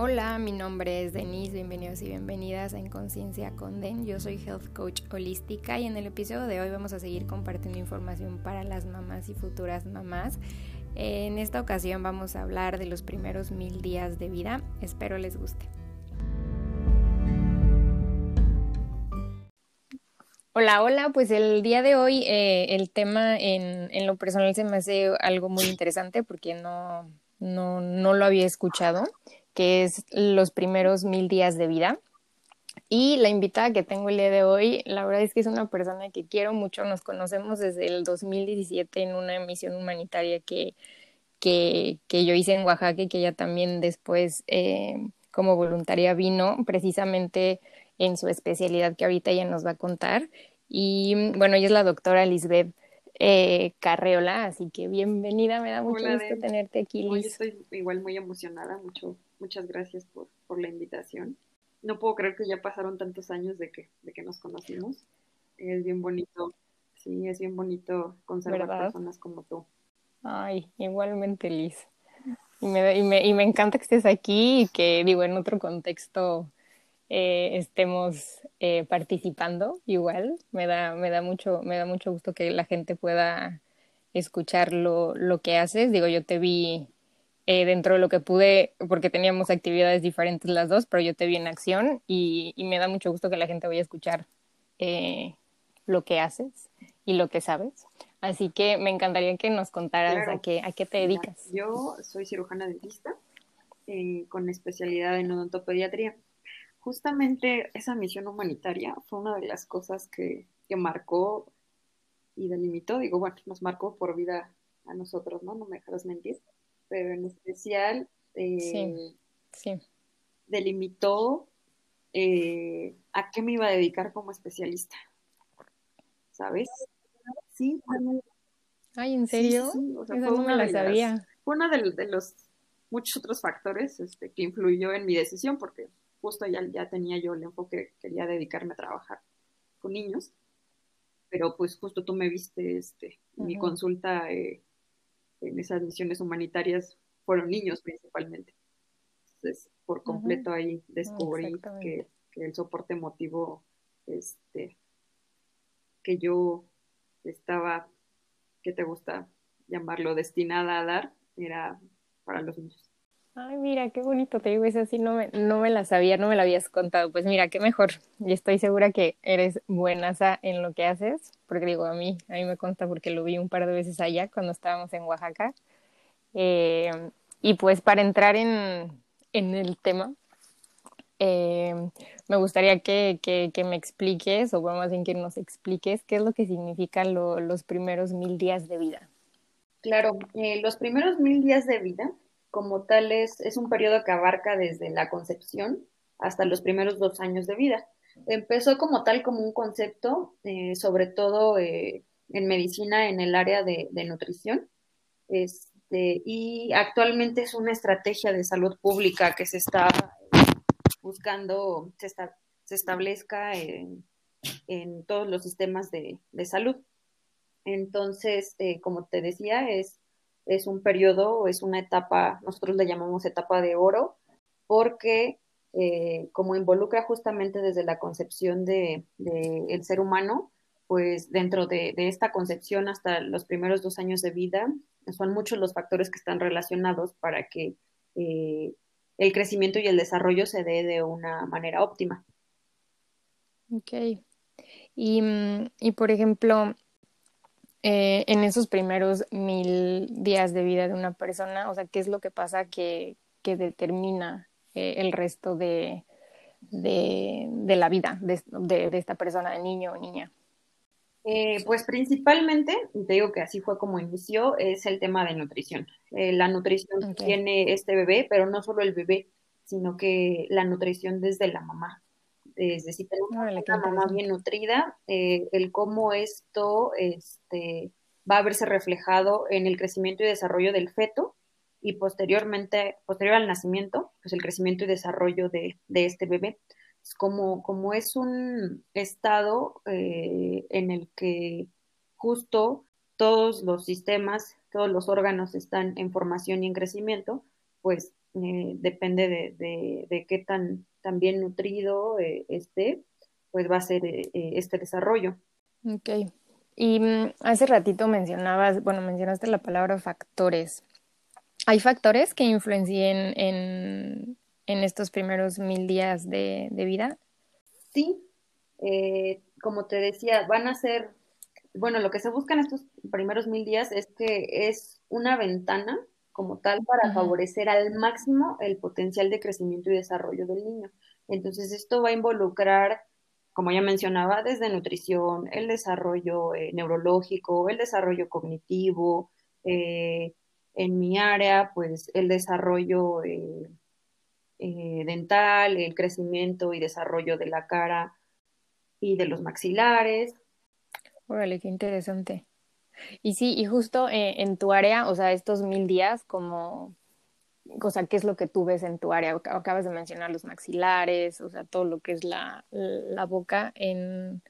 Hola, mi nombre es Denise, bienvenidos y bienvenidas a Inconsciencia con Den. Yo soy Health Coach Holística y en el episodio de hoy vamos a seguir compartiendo información para las mamás y futuras mamás. En esta ocasión vamos a hablar de los primeros mil días de vida. Espero les guste. Hola, hola, pues el día de hoy eh, el tema en, en, lo personal se me hace algo muy interesante porque no, no, no lo había escuchado que es los primeros mil días de vida. Y la invitada que tengo el día de hoy, la verdad es que es una persona que quiero mucho, nos conocemos desde el 2017 en una misión humanitaria que, que, que yo hice en Oaxaca y que ella también después eh, como voluntaria vino precisamente en su especialidad que ahorita ella nos va a contar. Y bueno, ella es la doctora Lisbeth eh, Carreola, así que bienvenida, me da mucho gusto tenerte aquí, Liz. Hoy estoy igual muy emocionada, mucho, muchas gracias por, por la invitación. No puedo creer que ya pasaron tantos años de que, de que nos conocimos. Es bien bonito, sí, es bien bonito conservar personas como tú. Ay, igualmente, Liz. Y me, y, me, y me encanta que estés aquí y que, digo, en otro contexto eh, estemos eh, participando igual. Me da, me, da mucho, me da mucho gusto que la gente pueda escuchar lo, lo que haces. Digo, yo te vi eh, dentro de lo que pude, porque teníamos actividades diferentes las dos, pero yo te vi en acción y, y me da mucho gusto que la gente vaya a escuchar lo que haces y lo que sabes. Así que me encantaría que nos contaras a, qué, a qué te dedicas. yo soy cirujana dentista con especialidad en odontopediatría justamente esa misión humanitaria fue una de las cosas que, que marcó y delimitó, digo, bueno, nos marcó por vida a nosotros, ¿no? No me dejarás mentir, pero en especial eh, sí, delimitó eh, a qué me iba a dedicar como especialista, ¿sabes? Sí, Ay, ¿en serio? Sí, O sea, fue una la sabía. fue uno de, de, los muchos otros factores este, que influyó en mi decisión, porque justo ya, ya tenía yo el enfoque, quería dedicarme a trabajar con niños, pero pues justo tú me viste, este, mi consulta eh, en esas misiones humanitarias fueron niños principalmente. Entonces, por completo ahí descubrí que, que, el soporte emotivo, este, que yo estaba, ¿qué te gusta llamarlo? Destinada a dar, era para los niños. Ay, mira, qué bonito, te digo, eso sí no me, no me la sabía, no me la habías contado. Pues mira, qué mejor. Y estoy segura que eres buenaza en lo que haces, porque digo, a mí, a mí me consta porque lo vi un par de veces allá cuando estábamos en Oaxaca. Eh, y pues para entrar en, en el tema, eh, me gustaría que, que, que, me expliques, o más bien que nos expliques, qué es lo que significan lo, los primeros mil días de vida. Claro, eh, los primeros mil días de vida como tal es, es un periodo que abarca desde la concepción hasta los primeros dos años de vida. Empezó como tal como un concepto, eh, sobre todo eh, en medicina en el área de, nutrición, este, y actualmente es una estrategia de salud pública que se está buscando, se, se establezca en, todos los sistemas de, salud. Entonces, eh, como te decía, es es un periodo, es una etapa, nosotros le llamamos etapa de oro, porque eh, como involucra justamente desde la concepción del de, ser humano, pues dentro de, esta concepción hasta los primeros dos años de vida, son muchos los factores que están relacionados para que eh, el crecimiento y el desarrollo se dé de una manera óptima. Ok. Y, mm, y por ejemplo, eh, en esos primeros mil días de vida de una persona? O sea, ¿qué es lo que pasa que, que determina eh, el resto de, de, de la vida de, de, esta persona, de niño o niña? Eh, pues principalmente, te digo que así fue como inició, es el tema de nutrición. la nutrición tiene este bebé, pero no solo el bebé, sino que la nutrición desde la mamá es decir, tenemos una mamá bien nutrida, eh, el cómo esto este, va a verse reflejado en el crecimiento y desarrollo del feto y posteriormente, posterior al nacimiento, pues el crecimiento y desarrollo de, este bebé. Es como, como es un estado eh, en el que justo todos los sistemas, todos los órganos están en formación y en crecimiento, pues eh, depende de, de, qué tan, tan, bien nutrido eh, esté, pues va a ser eh, este desarrollo. Ok. Y mm, hace ratito mencionabas, bueno, mencionaste la palabra factores. ¿Hay factores que influencien en, en estos primeros mil días de, de vida? Sí, como te decía, van a ser, bueno, lo que se busca en estos primeros mil días es que es una ventana como tal para favorecer al máximo el potencial de crecimiento y desarrollo del niño. Entonces, esto va a involucrar, como ya mencionaba, desde nutrición, el desarrollo eh, neurológico, el desarrollo cognitivo, eh, en mi área, pues el desarrollo eh, dental, el crecimiento y desarrollo de la cara y de los maxilares. Órale, qué interesante. Y sí, y justo eh, en tu área, o sea, estos mil días, como, o sea, ¿qué es lo que tú ves en tu área? Acabas de mencionar los maxilares, o sea, todo lo que es la, la boca en...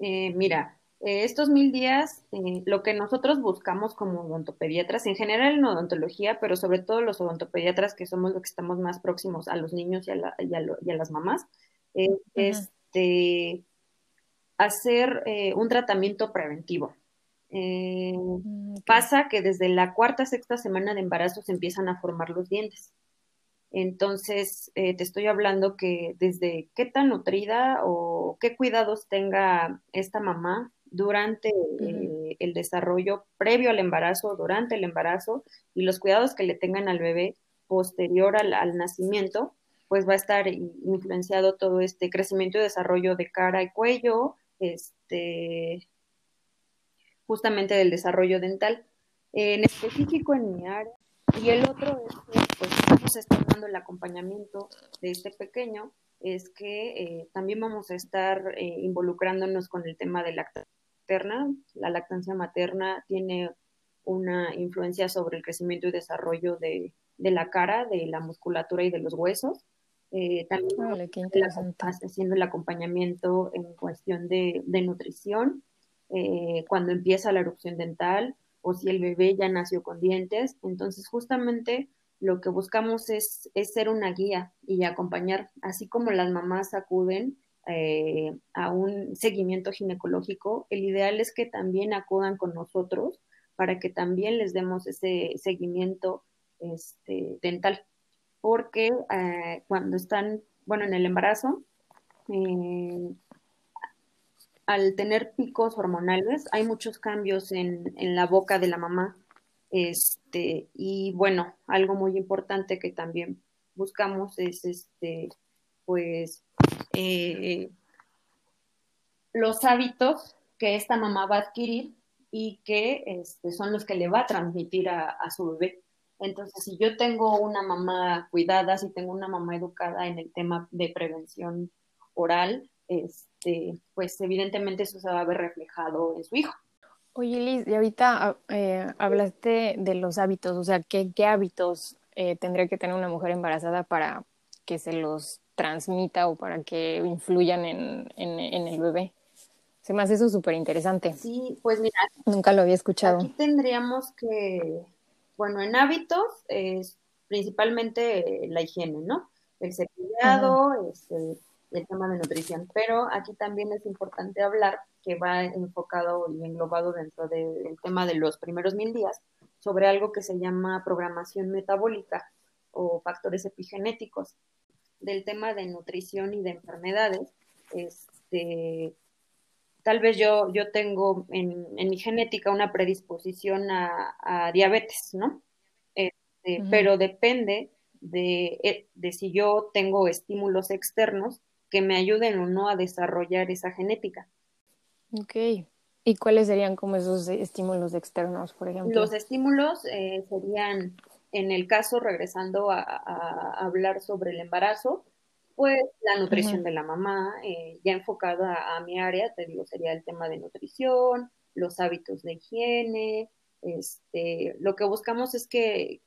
Eh, mira, eh, estos mil días, lo que nosotros buscamos como odontopediatras, en general en odontología, pero sobre todo los odontopediatras que somos los que estamos más próximos a los niños y a, la, y a, las mamás, es este, hacer un tratamiento preventivo. Eh, mm, pasa que desde la cuarta, sexta semana de embarazo se empiezan a formar los dientes. Entonces, eh, te estoy hablando que desde qué tan nutrida o qué cuidados tenga esta mamá durante eh, el desarrollo previo al embarazo, durante el embarazo y los cuidados que le tengan al bebé posterior al, al nacimiento, pues va a estar influenciado todo este crecimiento y desarrollo de cara y cuello, este, justamente del desarrollo dental, en específico en mi área. Y el otro es que pues, vamos a estar dando el acompañamiento de este pequeño, es que eh, también vamos a estar eh, involucrándonos con el tema de lactancia materna. La lactancia materna tiene una influencia sobre el crecimiento y desarrollo de, de la cara, de la musculatura y de los huesos. Eh, también vale, haciendo el acompañamiento en cuestión de, de nutrición eh, cuando empieza la erupción dental o si el bebé ya nació con dientes. Entonces, justamente lo que buscamos es, ser una guía y acompañar, así como las mamás acuden eh, a un seguimiento ginecológico, el ideal es que también acudan con nosotros para que también les demos ese seguimiento este, dental, porque eh, cuando están, bueno, en el embarazo, al tener picos hormonales, hay muchos cambios en, la boca de la mamá. Este, y bueno, algo muy importante que también buscamos es este, pues, eh, los hábitos que esta mamá va a adquirir y que este, son los que le va a transmitir a, a, su bebé. Entonces, si yo tengo una mamá cuidada, si tengo una mamá educada en el tema de prevención oral, este, pues evidentemente eso se va a ver reflejado en su hijo. Oye, Liz, y ahorita eh, hablaste de los hábitos, o sea, ¿qué, qué hábitos eh, tendría que tener una mujer embarazada para que se los transmita o para que influyan en, en, el bebé? Se me hace eso súper interesante. Sí, pues mira. Nunca lo había escuchado. Aquí tendríamos que, bueno, en hábitos es principalmente la higiene, ¿no? El cepillado, este, el tema de nutrición. Pero aquí también es importante hablar que va enfocado y englobado dentro del tema de los primeros mil días sobre algo que se llama programación metabólica o factores epigenéticos. Del tema de nutrición y de enfermedades, este, tal vez yo, yo tengo en, mi genética una predisposición a, diabetes, ¿no? Este, pero depende de, eh, de si yo tengo estímulos externos que me ayuden o no a desarrollar esa genética. Ok. ¿Y cuáles serían como esos estímulos externos, por ejemplo? Los estímulos eh, serían, en el caso, regresando a, hablar sobre el embarazo, pues la nutrición de la mamá, eh, ya enfocada a, mi área, te digo, sería el tema de nutrición, los hábitos de higiene, este, lo que buscamos es que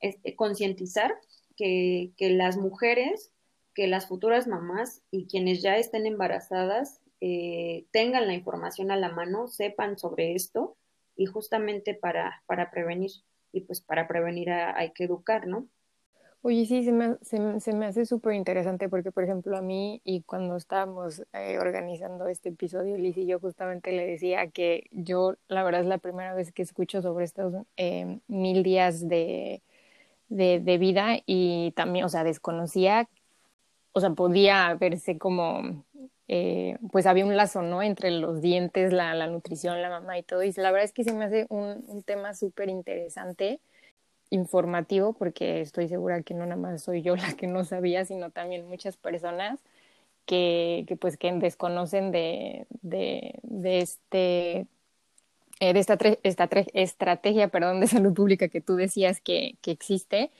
este, concientizar que, que las mujeres que las futuras mamás y quienes ya estén embarazadas eh, tengan la información a la mano, sepan sobre esto y justamente para, para prevenir. y pues para prevenir hay que educar, ¿no? Oye, sí, se me, se, me hace súper interesante porque, por ejemplo, a mí y cuando estábamos eh, organizando este episodio, Liz y yo justamente le decía que yo, la verdad, es la primera vez que escucho sobre estos eh, mil días de, de, de, vida y también, o sea, desconocía, o sea, podía verse como, eh, pues había un lazo, ¿no? Entre los dientes, la, nutrición, la mamá y todo. Y la verdad es que se me hace un, un tema súper interesante informativo porque estoy segura que no nada más soy yo la que no sabía, sino también muchas personas que, que pues que desconocen de, de, de este eh, de esta, esta estrategia perdón, de salud pública que tú decías que existe,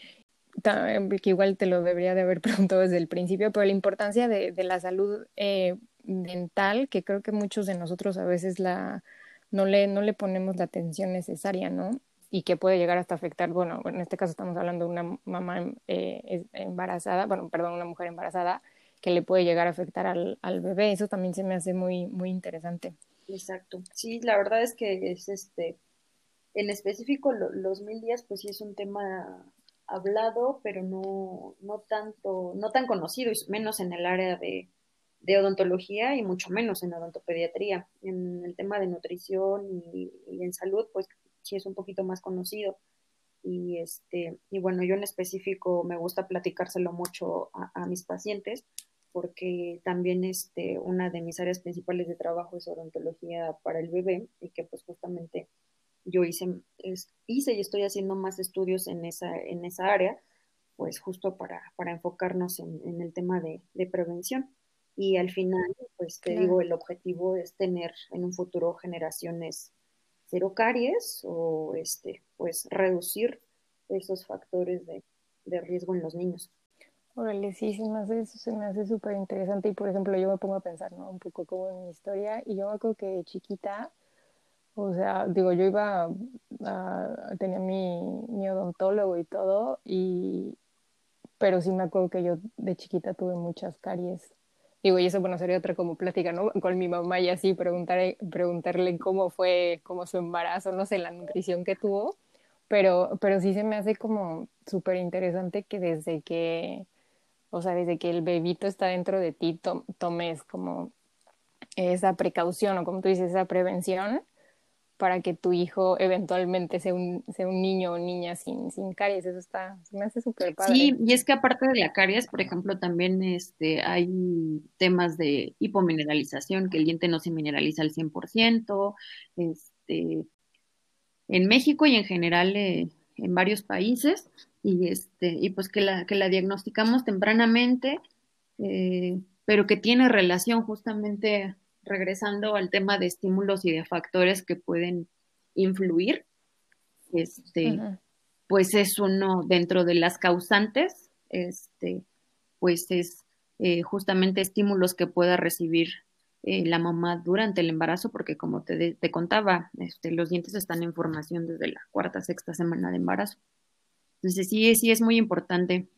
que igual te lo debería de haber preguntado desde el principio, pero la importancia de, de la salud eh, dental, que creo que muchos de nosotros a veces la, no, le, no le ponemos la atención necesaria, ¿no? y que puede llegar hasta afectar, bueno, en este caso estamos hablando de una mamá eh, embarazada, bueno, perdón, una mujer embarazada, que le puede llegar a afectar al, al bebé. Eso también se me hace muy, muy interesante. Exacto. Sí, la verdad es que es este, en específico los mil días, pues sí es un tema hablado, pero no, no tanto, no tan conocido, menos en el área de, de odontología y mucho menos en odontopediatría. En el tema de nutrición y, y en salud, pues sí es un poquito más conocido. Y, este, y bueno, yo en específico me gusta platicárselo mucho a, mis pacientes porque también este, una de mis áreas principales de trabajo es odontología para el bebé y que pues justamente yo hice, hice y estoy haciendo más estudios en esa, en esa área, pues justo para, para enfocarnos en, el tema de, prevención. Y al final, pues te digo, el objetivo es tener en un futuro generaciones cero caries o este, pues reducir esos factores de, de riesgo en los niños. Órale, sí, se me hace, se me hace súper interesante y por ejemplo yo me pongo a pensar, ¿no? Un poco como en mi historia y yo me acuerdo que de chiquita, o sea, digo, yo iba, a, tenía mi, mi odontólogo y todo y, pero sí me acuerdo que yo de chiquita tuve muchas caries Digo, y eso, bueno, sería otra como plática, ¿no? Con mi mamá y así, preguntarle, preguntarle cómo fue, cómo su embarazo, no sé, la nutrición que tuvo, pero, pero sí se me hace como súper interesante que desde que, o sea, desde que el bebito está dentro de ti, tomes como esa precaución o como tú dices, esa prevención para que tu hijo eventualmente sea un, sea un niño o niña sin, sin caries. Eso está, me hace súper padre. Sí, y es que aparte de la caries, por ejemplo, también este, hay temas de hipomineralización, que el diente no se mineraliza al 100%. Este, en México y en general eh, en varios países, y, este, y pues que la, que la diagnosticamos tempranamente, eh, pero que tiene relación justamente regresando al tema de estímulos y de factores que pueden influir, este, pues es uno dentro de las causantes, este, pues es eh, justamente estímulos que pueda recibir eh, la mamá durante el embarazo, porque como te, te contaba, este, los dientes están en formación desde la cuarta, sexta semana de embarazo. Entonces sí, sí es muy importante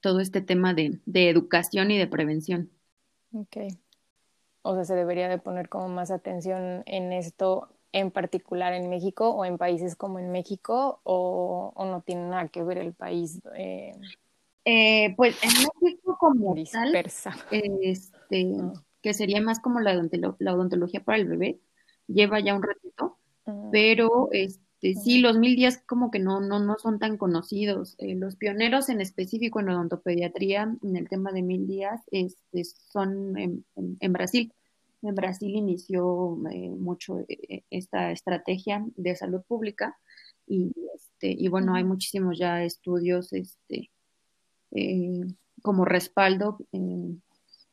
todo este tema de, de educación y de prevención. Okay o sea, se debería de poner como más atención en esto en particular en México o en países como en México o, no tiene nada que ver el país? Eh, eh, pues en México como dispersa. este, ah. que sería más como la, la, odontología para el bebé, lleva ya un ratito, ah. pero este, sí, los mil días como que no, no, no son tan conocidos. Eh, los pioneros en específico en odontopediatría, en el tema de mil días, este, son en Brasil en Brasil inició eh, mucho eh, esta estrategia de salud pública y, este, y bueno, hay muchísimos ya estudios este, eh, como respaldo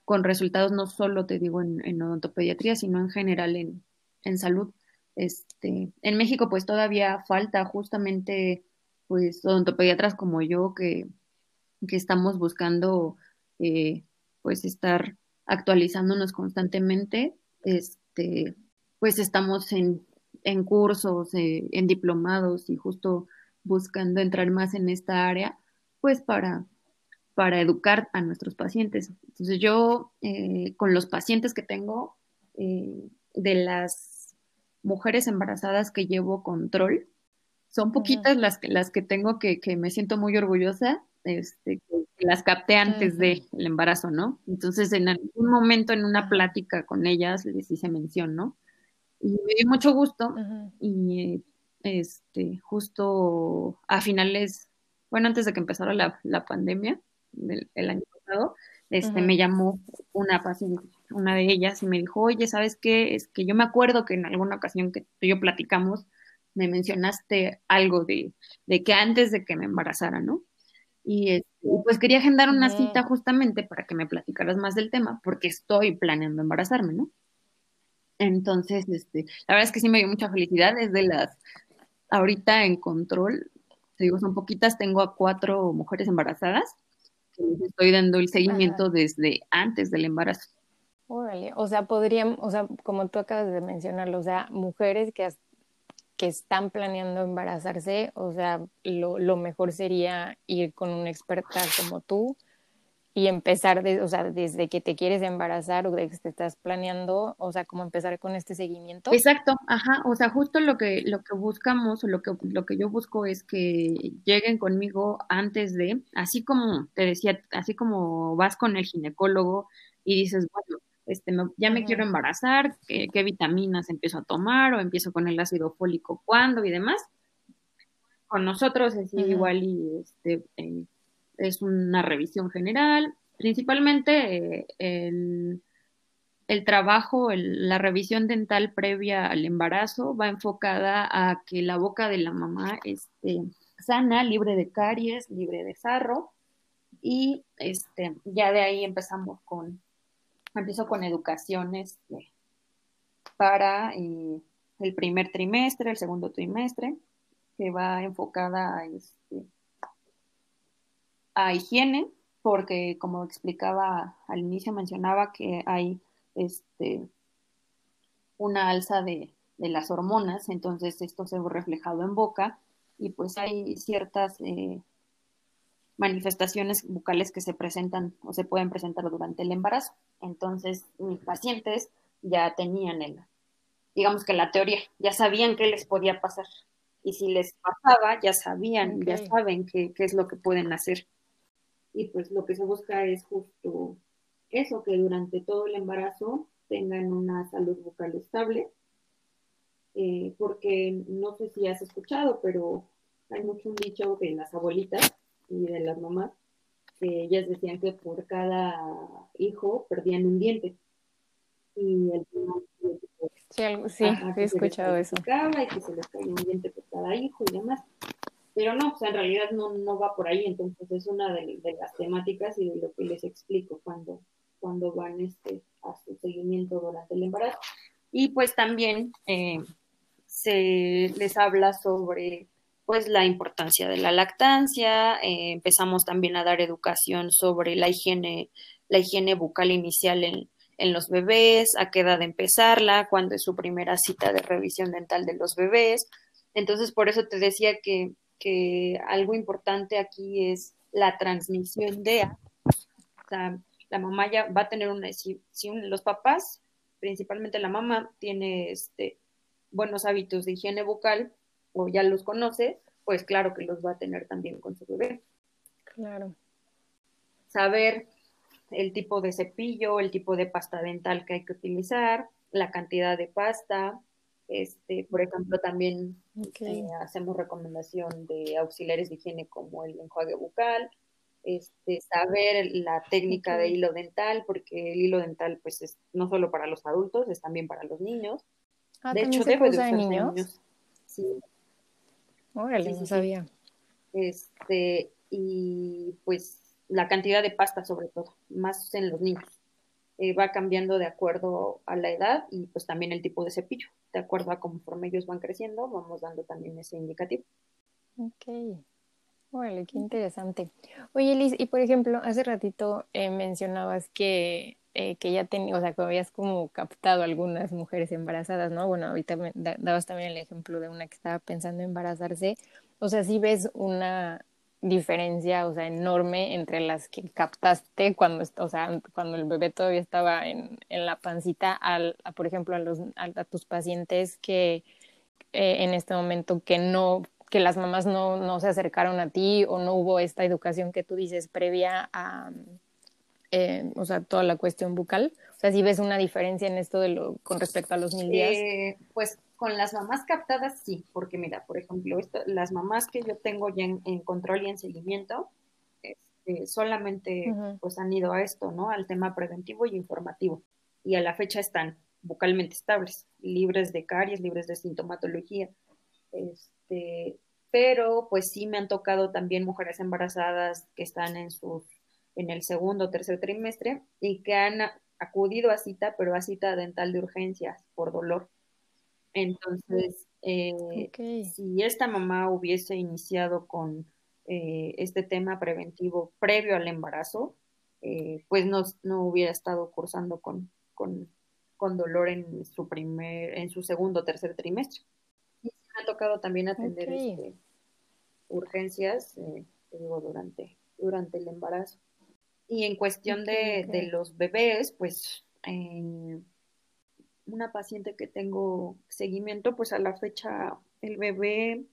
con resultados no solo, te digo, en, odontopediatría, sino en general en, en salud. Este, en México pues todavía falta justamente pues odontopediatras como yo que, que estamos buscando pues estar actualizándonos constantemente. Este, pues estamos en, en cursos, eh, en diplomados y justo buscando entrar más en esta área, pues para, para educar a nuestros pacientes. Entonces yo, eh, con los pacientes que tengo, eh, de las mujeres embarazadas que llevo control, son poquitas las, las que tengo que, que me siento muy orgullosa, este, que las capté antes del embarazo, ¿no? Entonces, en algún momento en una plática con ellas les hice mención, ¿no? Y me dio mucho gusto y este, justo a finales, bueno, antes de que empezara la, la pandemia del el año pasado, este, me llamó una paciente, una de ellas, y me dijo, oye, ¿sabes qué? Es que yo me acuerdo que en alguna ocasión que tú y yo platicamos, me mencionaste algo de, que antes de que me embarazara, ¿no? Y, este, pues quería agendar una cita justamente para que me platicaras más del tema, porque estoy planeando embarazarme, ¿no? Entonces, este, la verdad es que sí me dio mucha felicidad, es de las, ahorita en control, te digo, son poquitas, tengo a cuatro mujeres embarazadas, que les estoy dando el seguimiento desde antes del embarazo. Órale, o sea, podrían, o sea, como tú acabas de mencionarlo, o sea, mujeres que que están planeando embarazarse, o sea, lo, lo mejor sería ir con una experta como tú y empezar, de, o sea, desde que te quieres embarazar o desde que te estás planeando, o sea, como empezar con este seguimiento. Exacto, ajá, o sea, justo lo que, lo que buscamos o lo que, lo que yo busco es que lleguen conmigo antes de, así como te decía, así como vas con el ginecólogo y dices, bueno, este, ya me quiero embarazar, ¿qué, vitaminas empiezo a tomar o empiezo con el ácido fólico cuándo y demás. Con nosotros es igual y este, eh, es una revisión general, principalmente eh, el, el, trabajo, la revisión dental previa al embarazo va enfocada a que la boca de la mamá esté sana, libre de caries, libre de sarro y este, ya de ahí empezamos con empiezo con educaciones este, para eh, el primer trimestre, el segundo trimestre, que va enfocada a, este, a higiene, porque como explicaba al inicio, mencionaba que hay este, una alza de, las hormonas, entonces esto se ve reflejado en boca y pues hay ciertas eh, manifestaciones bucales que se presentan o se pueden presentar durante el embarazo. Entonces, mis pacientes ya tenían el, digamos que la teoría, ya sabían qué les podía pasar. Y si les pasaba, ya sabían, ya saben qué, qué es lo que pueden hacer. Y pues lo que se busca es justo eso, que durante todo el embarazo tengan una salud bucal estable, eh, porque no sé si has escuchado, pero hay mucho un dicho de las abuelitas y de las mamás, que ellas decían que por cada hijo perdían un diente. Y el Sí, sí he escuchado eso. Y que se les caía un diente por cada hijo y demás. Pero no, o sea, en realidad no, no va por ahí, entonces es una de, las temáticas y de lo que les explico cuando, cuando van este, a su seguimiento durante el embarazo. Y pues también eh, se les habla sobre pues la importancia de la lactancia, eh, empezamos también a dar educación sobre la higiene, la higiene bucal inicial en, en los bebés, a qué edad empezarla, cuándo es su primera cita de revisión dental de los bebés. Entonces, por eso te decía que, que algo importante aquí es la transmisión de, o sea, la mamá ya va a tener una, si, los papás, principalmente la mamá, tiene este, buenos hábitos de higiene bucal, o ya los conoce, pues claro que los va a tener también con su bebé. Claro. Saber el tipo de cepillo, el tipo de pasta dental que hay que utilizar, la cantidad de pasta. Este, por ejemplo, también eh, hacemos recomendación de auxiliares de higiene como el enjuague bucal, este, saber la técnica de hilo dental, porque el hilo dental pues es no solo para los adultos, es también para los niños. Ah, de hecho, debe de niños. Sí, Órale, no sabía. Este, y pues la cantidad de pasta sobre todo, más en los niños. Eh, va cambiando de acuerdo a la edad y pues también el tipo de cepillo. De acuerdo a conforme ellos van creciendo, vamos dando también ese indicativo. Ok. Órale, qué interesante. Oye, Liz, y por ejemplo, hace ratito eh, mencionabas que eh, que ya tenía, o sea, que habías como captado algunas mujeres embarazadas, ¿no? Bueno, ahorita me dabas también el ejemplo de una que estaba pensando en embarazarse. O sea, sí ves una diferencia, o sea, enorme entre las que captaste cuando, o sea, cuando el bebé todavía estaba en, en la pancita, al, a, por ejemplo, a, los, a, tus pacientes que eh, en este momento que no que las mamás no, no se acercaron a ti o no hubo esta educación que tú dices previa a, eh, o sea, toda la cuestión bucal? O sea, si ves una diferencia en esto de lo, con respecto a los mil días. Eh, pues con las mamás captadas sí, porque mira, por ejemplo, las mamás que yo tengo ya en, control y en seguimiento, este, solamente pues han ido a esto, ¿no? Al tema preventivo y informativo. Y a la fecha están bucalmente estables, libres de caries, libres de sintomatología. Este, pero pues sí me han tocado también mujeres embarazadas que están en sus en el segundo o tercer trimestre y que han acudido a cita, pero a cita dental de urgencias por dolor. Entonces, eh, si esta mamá hubiese iniciado con eh, este tema preventivo previo al embarazo, eh, pues no, no, hubiera estado cursando con, con, con, dolor en su primer, en su segundo o tercer trimestre. Y me ha tocado también atender este, urgencias, digo, durante, durante el embarazo. Y en cuestión de, los bebés, pues una paciente que tengo seguimiento, pues a la fecha el bebé,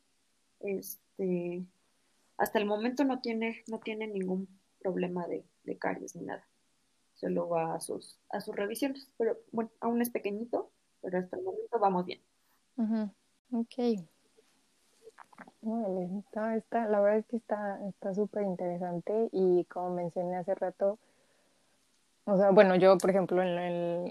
este, hasta el momento no tiene, no tiene ningún problema de, de caries ni nada. Solo va a sus, a sus revisiones. Pero bueno, aún es pequeñito, pero hasta el momento vamos bien. Ok. Está, está, la verdad es que está súper interesante y como mencioné hace rato, o sea, bueno, yo, por ejemplo, en,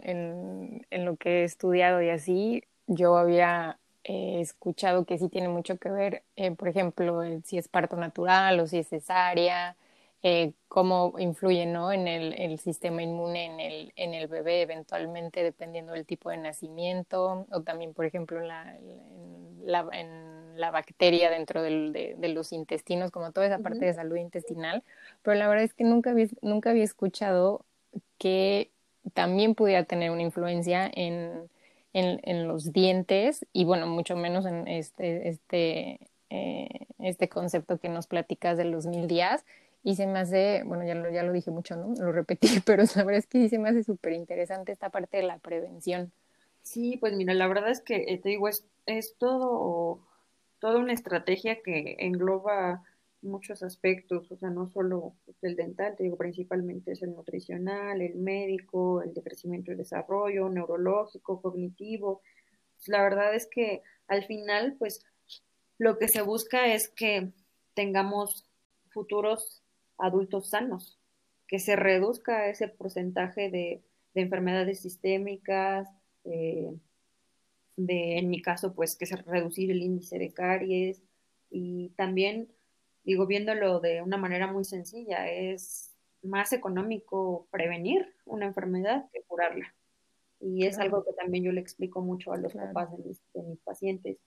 en, en lo que he estudiado y así, yo había eh, escuchado que sí tiene mucho que ver, eh, por ejemplo, si es parto natural o si es cesárea, eh, cómo influye ¿no? en el, el, sistema inmune en el, en el bebé eventualmente dependiendo del tipo de nacimiento o también por ejemplo en la, en la, en la bacteria dentro del, de, de, los intestinos como toda esa parte de salud intestinal pero la verdad es que nunca había, nunca había escuchado que también pudiera tener una influencia en, en, en los dientes y bueno mucho menos en este, este, eh, este concepto que nos platicas de los mil días y se me hace, bueno, ya lo, ya lo dije mucho, ¿no? Lo repetí, pero la verdad es que sí se me hace súper interesante esta parte de la prevención. Sí, pues mira, la verdad es que eh, te digo, es, es todo, toda una estrategia que engloba muchos aspectos, o sea, no solo el dental, te digo, principalmente es el nutricional, el médico, el de crecimiento y desarrollo, neurológico, cognitivo. Pues la verdad es que al final, pues, lo que se busca es que tengamos futuros adultos sanos, que se reduzca ese porcentaje de, enfermedades sistémicas, eh, de, en mi caso, pues que se reducir el índice de caries y también, digo, viéndolo de una manera muy sencilla, es más económico prevenir una enfermedad que curarla. Y es algo que también yo le explico mucho a los papás de mis, de mis pacientes.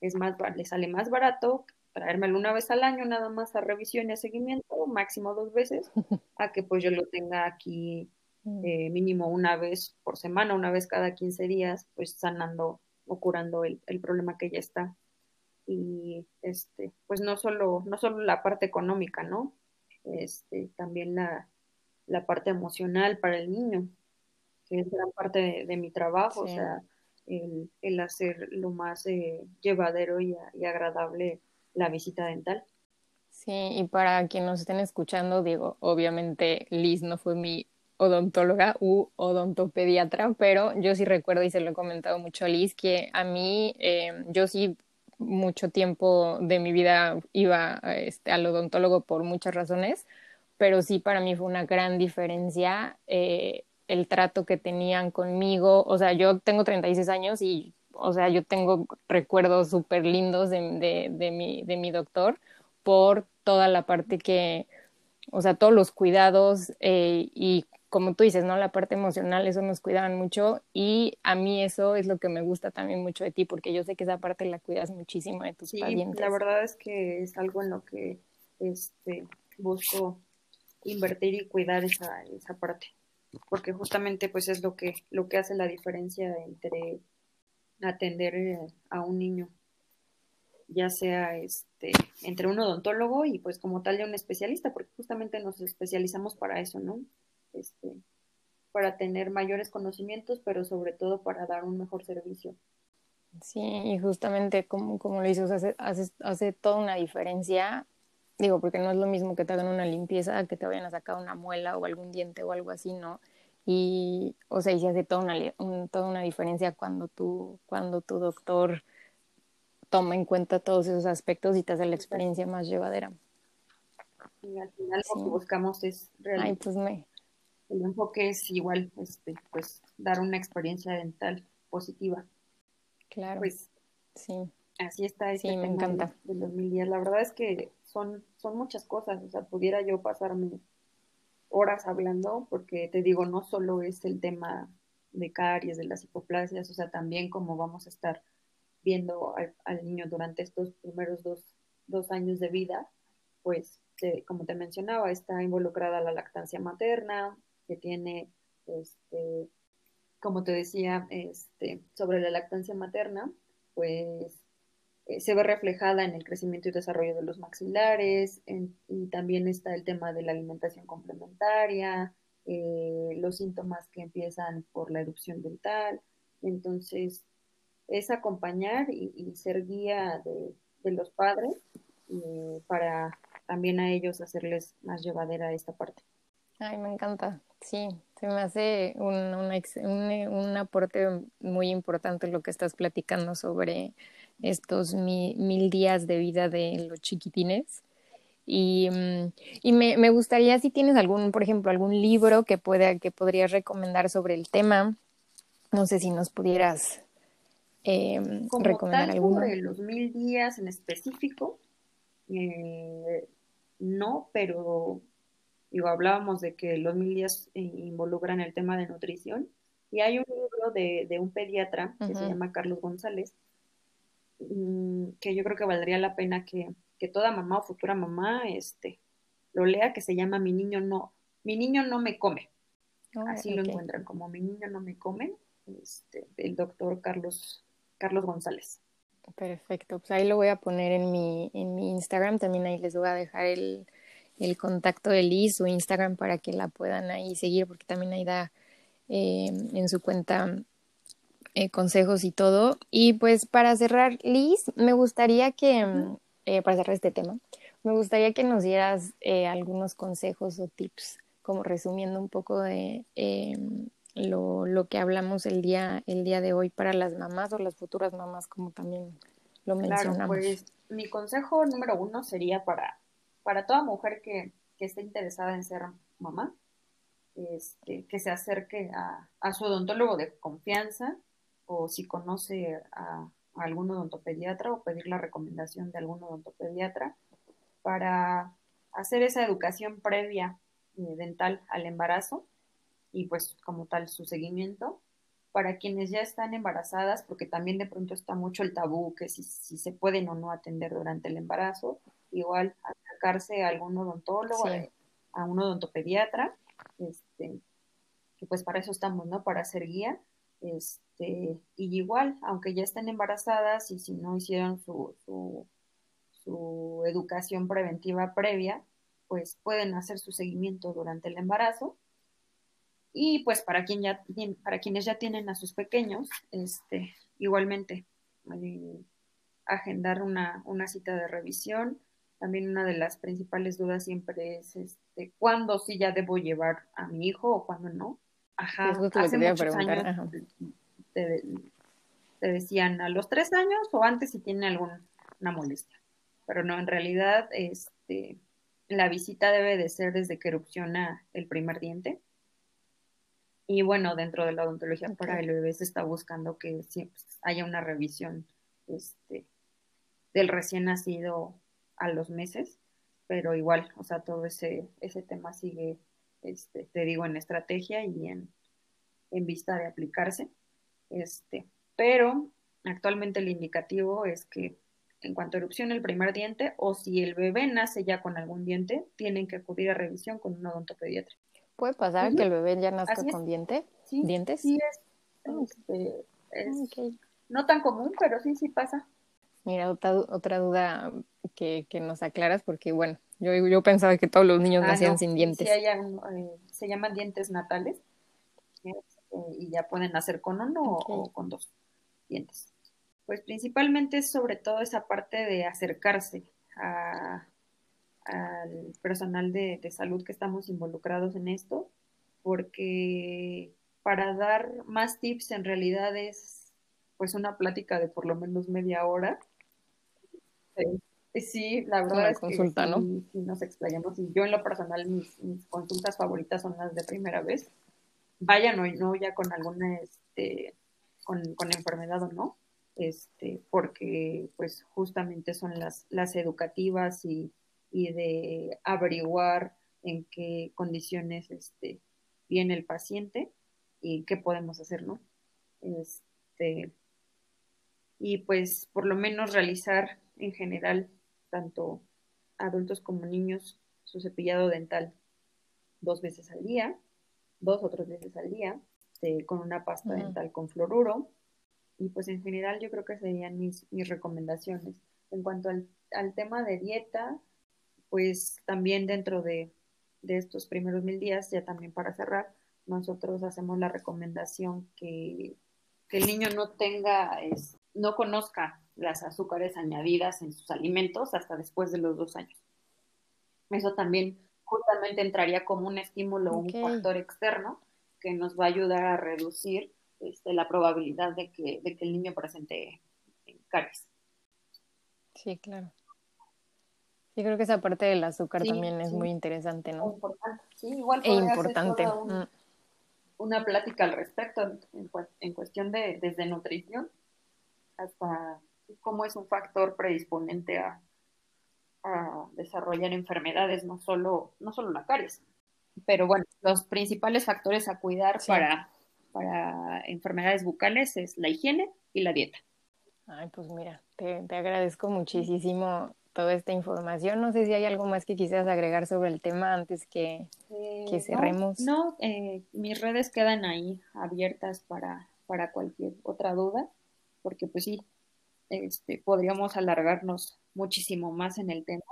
Es más, les sale más barato traérmelo una vez al año nada más a revisión y a seguimiento, máximo dos veces, a que pues yo lo tenga aquí mm. eh, mínimo una vez por semana, una vez cada 15 días, pues sanando o curando el, el, problema que ya está. Y este, pues no solo, no solo la parte económica, ¿no? Este, también la, la parte emocional para el niño, que es gran parte de, mi trabajo, o sea, el, el, hacer lo más eh, llevadero y, y agradable la visita dental. Sí, y para quienes nos estén escuchando, digo, obviamente Liz no fue mi odontóloga u odontopediatra, pero yo sí recuerdo y se lo he comentado mucho a Liz que a mí, eh, yo sí mucho tiempo de mi vida iba este, al odontólogo por muchas razones, pero sí para mí fue una gran diferencia eh, el trato que tenían conmigo. O sea, yo tengo 36 años y o sea, yo tengo recuerdos súper lindos de, de, de, mi, de mi doctor por toda la parte que, o sea, todos los cuidados eh, y como tú dices, ¿no? La parte emocional, eso nos cuidaban mucho y a mí eso es lo que me gusta también mucho de ti, porque yo sé que esa parte la cuidas muchísimo de tus sí, pacientes. La verdad es que es algo en lo que este, busco invertir y cuidar esa, esa parte, porque justamente pues es lo que, lo que hace la diferencia entre atender eh, a un niño, ya sea este, entre un odontólogo y pues como tal de un especialista, porque justamente nos especializamos para eso, ¿no? Este, para tener mayores conocimientos, pero sobre todo para dar un mejor servicio. Sí, y justamente como, como lo dices, hace, hace, hace toda una diferencia Digo, porque no es lo mismo que te hagan una limpieza que te vayan a sacar una muela o algún diente o algo así, ¿no? Y, o sea, y se hace toda una, toda una diferencia cuando tú, cuando tu doctor toma en cuenta todos esos aspectos y te hace la experiencia más llevadera. Y al final lo que buscamos es realmente, pues me... el enfoque es igual, este, pues dar una experiencia dental positiva. Claro. Pues sí. Así está este sí, me encanta. de los mil días. La verdad es que son, son muchas cosas, o sea, pudiera yo pasarme horas hablando, porque te digo, no solo es el tema de caries, de las hipoplasias, o sea, también como vamos a estar viendo al, niño durante estos primeros dos, dos, años de vida, pues, como te mencionaba, está involucrada la lactancia materna, que tiene, este, como te decía, este, sobre la lactancia materna, pues eh, se ve reflejada en el crecimiento y desarrollo de los maxilares, y también está el tema de la alimentación complementaria, eh, los síntomas que empiezan por la erupción dental. Entonces, es acompañar y, ser guía de, los padres eh, para también a ellos hacerles más llevadera esta parte. Ay, me encanta. Sí, se me hace un, un aporte muy importante lo que estás platicando sobre estos mil días de vida de los chiquitines. Y, mm, y me, me, gustaría si tienes algún, por ejemplo, algún libro que pueda, que podrías recomendar sobre el tema. No sé si nos pudieras eh, recomendar tal alguno. Sobre los mil días en específico, eh, no, pero digo, hablábamos de que los mil días eh, involucran el tema de nutrición. Y hay un libro de, de un pediatra que se llama Carlos González, que yo creo que valdría la pena que, toda mamá o futura mamá este, lo lea, que se llama Mi niño no, mi niño no me come. Así lo encuentran, como Mi niño no me come, este, del doctor Carlos, Carlos González. Perfecto, pues ahí lo voy a poner en mi, en mi Instagram, también ahí les voy a dejar el, el contacto de Liz, su Instagram, para que la puedan ahí seguir, porque también ahí da eh, en su cuenta eh, consejos y todo. Y pues para cerrar, Liz, me gustaría que, eh, para cerrar este tema, me gustaría que nos dieras eh, algunos consejos o tips, como resumiendo un poco de em, lo, lo, que hablamos el día, el día de hoy para las mamás o las futuras mamás, como también lo mencionamos. Claro, pues mi consejo número uno sería para, para toda mujer que, que esté interesada en ser mamá, este, que se acerque a, a su odontólogo de confianza, o si conoce a, algún odontopediatra o pedir la recomendación de algún odontopediatra para hacer esa educación previa eh, dental al embarazo y pues como tal su seguimiento para quienes ya están embarazadas, porque también de pronto está mucho el tabú que si, si se pueden o no atender durante el embarazo, igual acercarse a algún odontólogo, a, un odontopediatra, este, que pues para eso estamos, ¿no? Para ser guía. Este, y igual, aunque ya estén embarazadas y si no hicieron su, su, educación preventiva previa, pues pueden hacer su seguimiento durante el embarazo. Y pues para, quien ya, para quienes ya tienen a sus pequeños, este, igualmente, agendar una, una cita de revisión. También una de las principales dudas siempre es este, cuándo sí ya debo llevar a mi hijo o cuándo no. Ajá, hace muchos años te, decían a los tres años o antes si tiene alguna molestia. Pero no, en realidad este, la visita debe de ser desde que erupciona el primer diente. Y bueno, dentro de la odontología para el bebé se está buscando que haya una revisión este, del recién nacido a los meses, pero igual, o sea, todo ese, ese tema sigue, este, te digo, en estrategia y en, en vista de aplicarse. Este, pero actualmente el indicativo es que en cuanto erupcione el primer diente o si el bebé nace ya con algún diente, tienen que acudir a revisión con un odontopediatra. ¿Puede pasar que el bebé ya nazca con diente? ¿Dientes? Sí, es, este, no tan común, pero sí, sí pasa. Mira, otra, otra duda que, que, nos aclaras, porque bueno, yo, yo pensaba que todos los niños ah, nacían sin dientes. Sí, eh, se llaman dientes natales. Eh, y ya pueden nacer con uno o con dos dientes. Pues principalmente es sobre todo esa parte de acercarse al personal de, de salud que estamos involucrados en esto, porque para dar más tips en realidad es pues una plática de por lo menos media hora. Sí, la verdad es que si, nos explayamos, y yo en lo personal mis, consultas favoritas son las de primera vez, vayan o no ya con alguna este, con, enfermedad o no, este, porque pues justamente son las, las educativas y, y de averiguar en qué condiciones este, viene el paciente y qué podemos hacer, ¿no? Este, y pues por lo menos realizar en general, tanto adultos como niños, su cepillado dental dos veces al día, dos o tres veces al día, este, con una pasta dental con fluoruro. Y pues en general yo creo que serían mis, mis recomendaciones. En cuanto al, al, tema de dieta, pues también dentro de, de estos primeros mil días, ya también para cerrar, nosotros hacemos la recomendación que, el niño no tenga, es, no conozca las azúcares añadidas en sus alimentos hasta después de los dos años. Eso también justamente entraría como un estímulo, un factor externo que nos va a ayudar a reducir este, la probabilidad de que, de que el niño presente caries. Sí, claro. Sí, creo que esa parte del azúcar también es muy interesante, ¿no? Importante. Sí, igual e importante. Mm una plática al respecto en, cuestión de desde nutrición hasta cómo es un factor predisponente a, desarrollar enfermedades, no solo, no solo la caries. Pero bueno, los principales factores a cuidar para, para enfermedades bucales es la higiene y la dieta. Ay, pues mira, te, te agradezco muchísimo toda esta información. No sé si hay algo más que quisieras agregar sobre el tema antes que, eh, cerremos. No, eh, mis redes quedan ahí abiertas para, para cualquier otra duda, porque pues sí, este, podríamos alargarnos muchísimo más en el tema,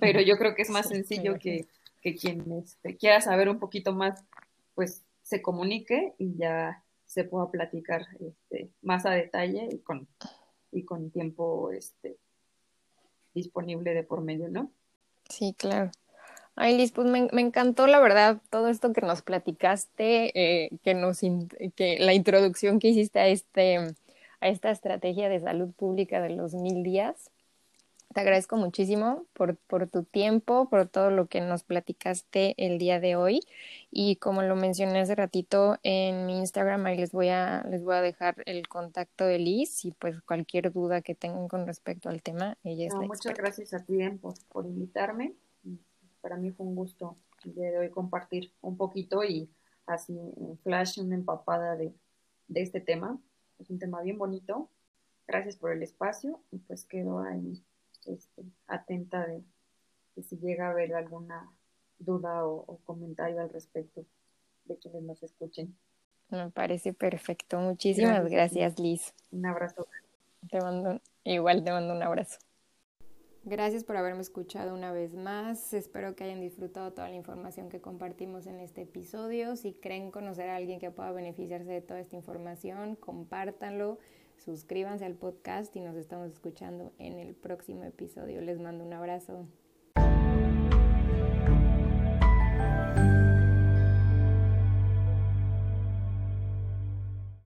pero yo creo que es más sencillo que, que quien este, quiera saber un poquito más, pues se comunique y ya se pueda platicar este, más a detalle y con, y con tiempo este, disponible de por medio, ¿no? Sí, claro. Ay, Liz, pues me, encantó la verdad todo esto que nos platicaste, eh, que nos que la introducción que hiciste a este a esta estrategia de salud pública de los mil días. Te agradezco muchísimo por, por tu tiempo, por todo lo que nos platicaste el día de hoy. Y como lo mencioné hace ratito en mi Instagram, ahí les voy a, les voy a dejar el contacto de Liz y pues cualquier duda que tengan con respecto al tema, ella Muchas gracias a ti por, por invitarme. Para mí fue un gusto de hoy compartir un poquito y así en flash, una empapada de, de este tema. Es un tema bien bonito. Gracias por el espacio y pues quedo ahí este, atenta de, si llega a haber alguna duda o, comentario al respecto de quienes nos escuchen. Me parece perfecto. Muchísimas gracias, Liz. Un abrazo. Te mando, igual te mando un abrazo. Gracias por haberme escuchado una vez más. Espero que hayan disfrutado toda la información que compartimos en este episodio. Si creen conocer a alguien que pueda beneficiarse de toda esta información, compártanlo suscríbanse al podcast y nos estamos escuchando en el próximo episodio. Les mando un abrazo.